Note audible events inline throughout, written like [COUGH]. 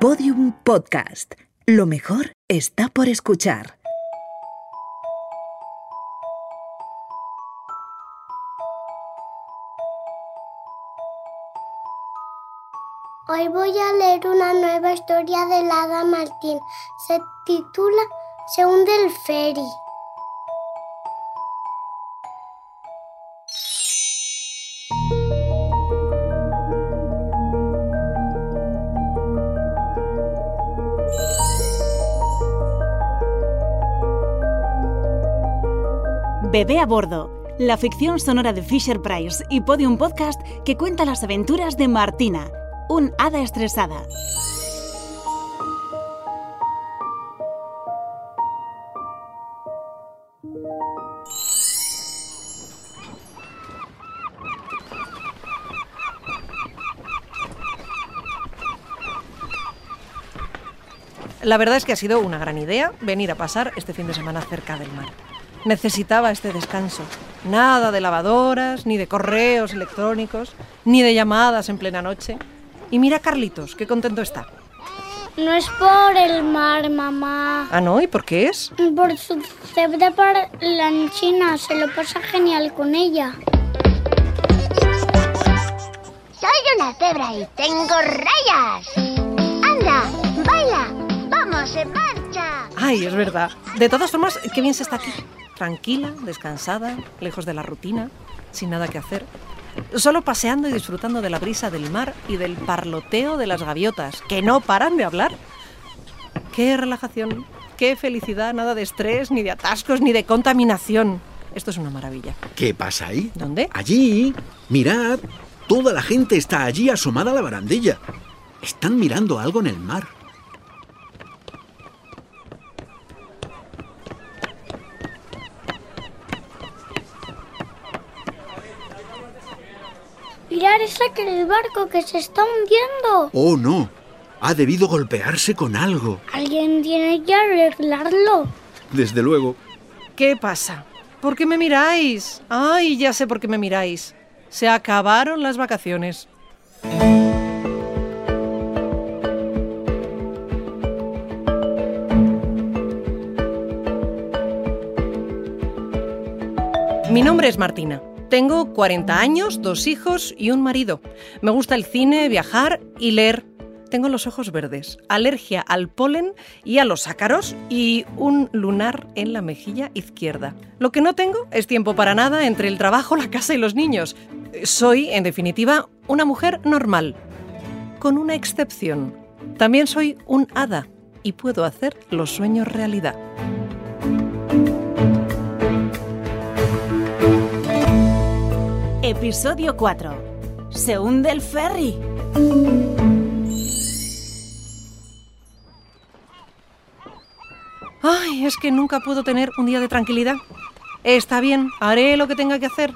Podium Podcast. Lo mejor está por escuchar. Hoy voy a leer una nueva historia de la hada Martín. Se titula Se hunde el ferry. Bebé a bordo, la ficción sonora de Fisher Price y Podium Podcast que cuenta las aventuras de Martina, un hada estresada. La verdad es que ha sido una gran idea venir a pasar este fin de semana cerca del mar. Necesitaba este descanso. Nada de lavadoras, ni de correos electrónicos, ni de llamadas en plena noche. Y mira a Carlitos, qué contento está. No es por el mar, mamá. Ah, ¿no? ¿Y por qué es? Por su cebra parlanchina. Se lo pasa genial con ella. Soy una cebra y tengo rayas. Anda, baila, vamos en marcha. Ay, es verdad. De todas formas, qué bien se está aquí. Tranquila, descansada, lejos de la rutina, sin nada que hacer. Solo paseando y disfrutando de la brisa del mar y del parloteo de las gaviotas, que no paran de hablar. Qué relajación, qué felicidad, nada de estrés, ni de atascos, ni de contaminación. Esto es una maravilla. ¿Qué pasa ahí? ¿Dónde? Allí. Mirad. Toda la gente está allí asomada a la barandilla. Están mirando algo en el mar. Mirar, es aquel barco que se está hundiendo. Oh, no. Ha debido golpearse con algo. Alguien tiene que arreglarlo. Desde luego. ¿Qué pasa? ¿Por qué me miráis? Ay, ya sé por qué me miráis. Se acabaron las vacaciones. Mi nombre es Martina. Tengo 40 años, dos hijos y un marido. Me gusta el cine, viajar y leer. Tengo los ojos verdes, alergia al polen y a los ácaros y un lunar en la mejilla izquierda. Lo que no tengo es tiempo para nada entre el trabajo, la casa y los niños. Soy, en definitiva, una mujer normal. Con una excepción. También soy un hada y puedo hacer los sueños realidad. Episodio 4. Se hunde el ferry. Ay, es que nunca puedo tener un día de tranquilidad. Está bien, haré lo que tenga que hacer,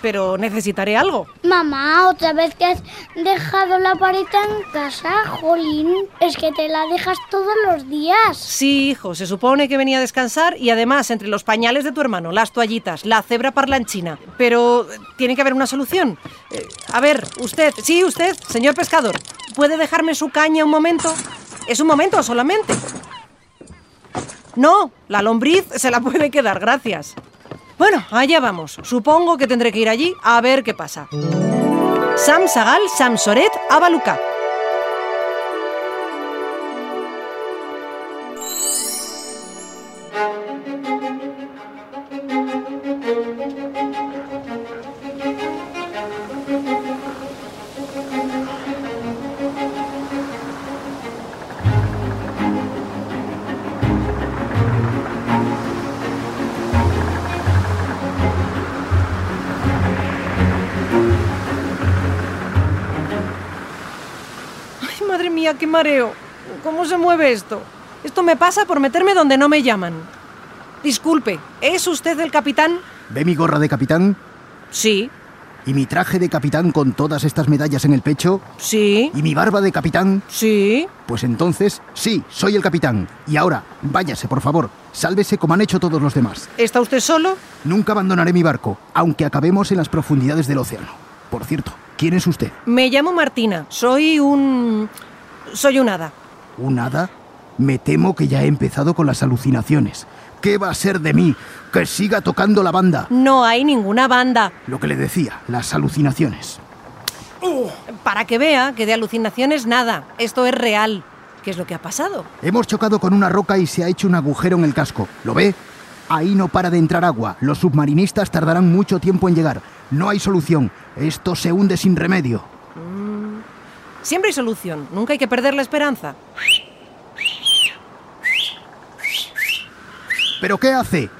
pero necesitaré algo. Mamá, otra vez que has dejado la varita en casa, Jolín. Es que te la dejas todos los días. Sí, hijo, se supone que venía a descansar y además entre los pañales de tu hermano, las toallitas, la cebra parlanchina. Pero eh, tiene que haber una solución. Eh, a ver, usted, sí, usted, señor pescador, ¿puede dejarme su caña un momento? Es un momento solamente. No, la lombriz se la puede quedar, gracias. Bueno, allá vamos. Supongo que tendré que ir allí a ver qué pasa. Sam Sagal, Sam Soret, Abaluca. Mía, qué mareo. ¿Cómo se mueve esto? Esto me pasa por meterme donde no me llaman. Disculpe, ¿es usted el capitán? ¿Ve mi gorra de capitán? Sí, ¿Y mi traje de capitán con todas estas medallas en el pecho? sí, ¿Y mi barba de capitán? sí. Pues entonces, sí, soy el capitán. Y ahora, váyase, por favor. Sálvese como han hecho todos los demás. ¿Está usted solo? Nunca abandonaré mi barco, aunque acabemos en las profundidades del océano. Por cierto, ¿quién es usted? Me llamo Martina. Soy un... Soy un hada. ¿Un hada? Me temo que ya he empezado con las alucinaciones. ¿Qué va a ser de mí? Que siga tocando la banda. No hay ninguna banda. Lo que le decía, las alucinaciones. Para que vea que de alucinaciones nada. Esto es real. ¿Qué es lo que ha pasado? Hemos chocado con una roca y se ha hecho un agujero en el casco. ¿Lo ve? Ahí no para de entrar agua. Los submarinistas tardarán mucho tiempo en llegar. No hay solución. Esto se hunde sin remedio. Siempre hay solución. Nunca hay que perder la esperanza. ¿Pero qué hace?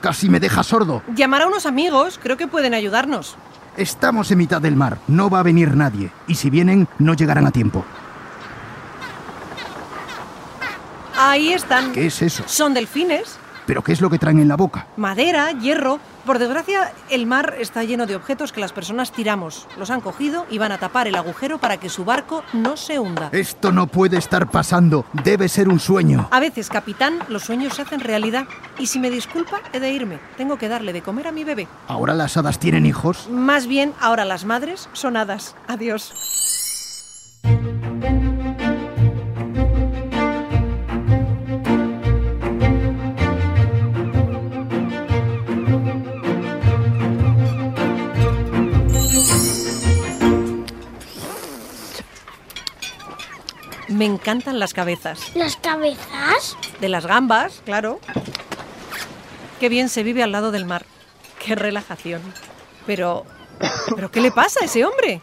Casi me deja sordo. Llamar a unos amigos. Creo que pueden ayudarnos. Estamos en mitad del mar. No va a venir nadie. Y si vienen, no llegarán a tiempo. Ahí están. ¿Qué es eso? Son delfines. ¿Pero qué es lo que traen en la boca? Madera, hierro. Por desgracia, el mar está lleno de objetos que las personas tiramos. Los han cogido y van a tapar el agujero para que su barco no se hunda. Esto no puede estar pasando. Debe ser un sueño. A veces, capitán, los sueños se hacen realidad. Y si me disculpa, he de irme. Tengo que darle de comer a mi bebé. ¿Ahora las hadas tienen hijos? Más bien, ahora las madres son hadas. Adiós. Me encantan las cabezas. ¿Las cabezas? De las gambas, claro. Qué bien se vive al lado del mar. Qué relajación. Pero... ¿Pero qué le pasa a ese hombre?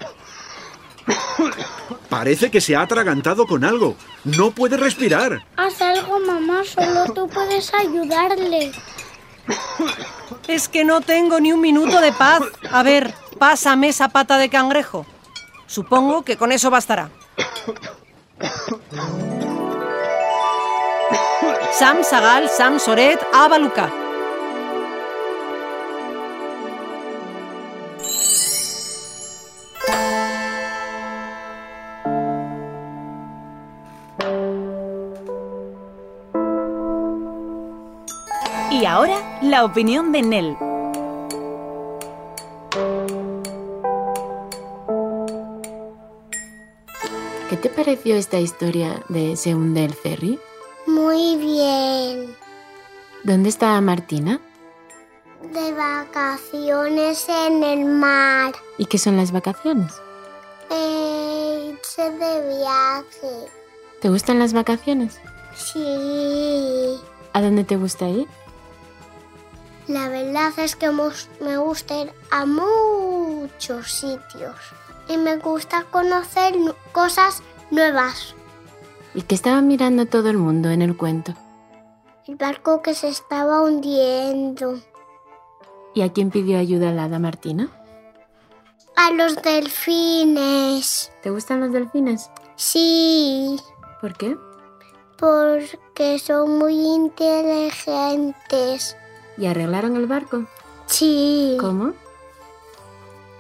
Parece que se ha atragantado con algo. No puede respirar. Haz algo, mamá. Solo tú puedes ayudarle. Es que no tengo ni un minuto de paz. A ver, pásame esa pata de cangrejo. Supongo que con eso bastará. Sam Sagal, Sam Soret, Abaluca. Y ahora, la opinión de Nell. Pareció esta historia de Se hunde el ferry? Muy bien. ¿Dónde está Martina? De vacaciones en el mar. ¿Y qué son las vacaciones? Eh, irse de viaje. ¿Te gustan las vacaciones? Sí. ¿A dónde te gusta ir? La verdad es que me gusta ir a muchos sitios. Y me gusta conocer cosas nuevas. ¿Y qué estaba mirando todo el mundo en el cuento? El barco que se estaba hundiendo. ¿Y a quién pidió ayuda la hada Martina? A los delfines. ¿Te gustan los delfines? Sí, ¿Por qué? porque son muy inteligentes. ¿Y arreglaron el barco? Sí. ¿Cómo?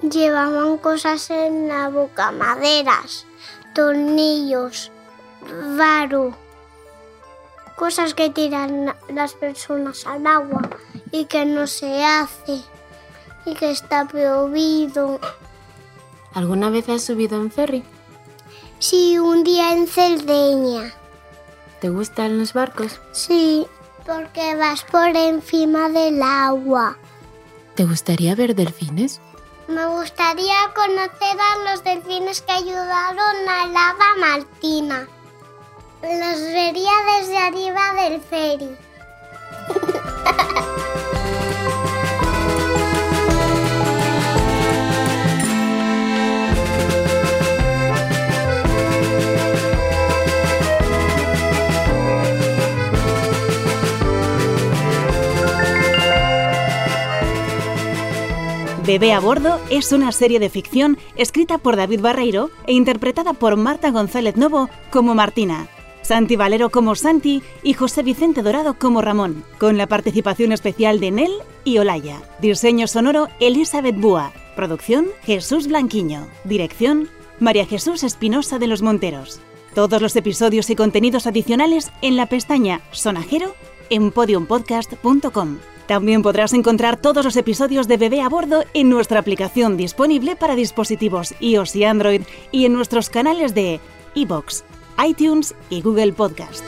Llevaban cosas en la boca, maderas, tornillos, varo, cosas que tiran las personas al agua y que no se hace y que está prohibido. ¿Alguna vez has subido en ferry? Sí, un día en Cerdeña. ¿Te gustan los barcos? Sí, porque vas por encima del agua. ¿Te gustaría ver delfines? Me gustaría conocer a los delfines que ayudaron a la hada Martina. Los vería desde arriba del ferry. [LAUGHS] Bebé a bordo es una serie de ficción escrita por David Barreiro e interpretada por Marta González Novo como Martina, Santi Valero como Santi y José Vicente Dorado como Ramón, con la participación especial de Nel y Olaya. Diseño sonoro Elizabeth Búa. Producción Jesús Blanquiño. Dirección María Jesús Espinosa de los Monteros. Todos los episodios y contenidos adicionales en la pestaña Sonajero en podiumpodcast.com. También podrás encontrar todos los episodios de Bebé a Bordo en nuestra aplicación disponible para dispositivos iOS y Android y en nuestros canales de iBox, iTunes y Google Podcast.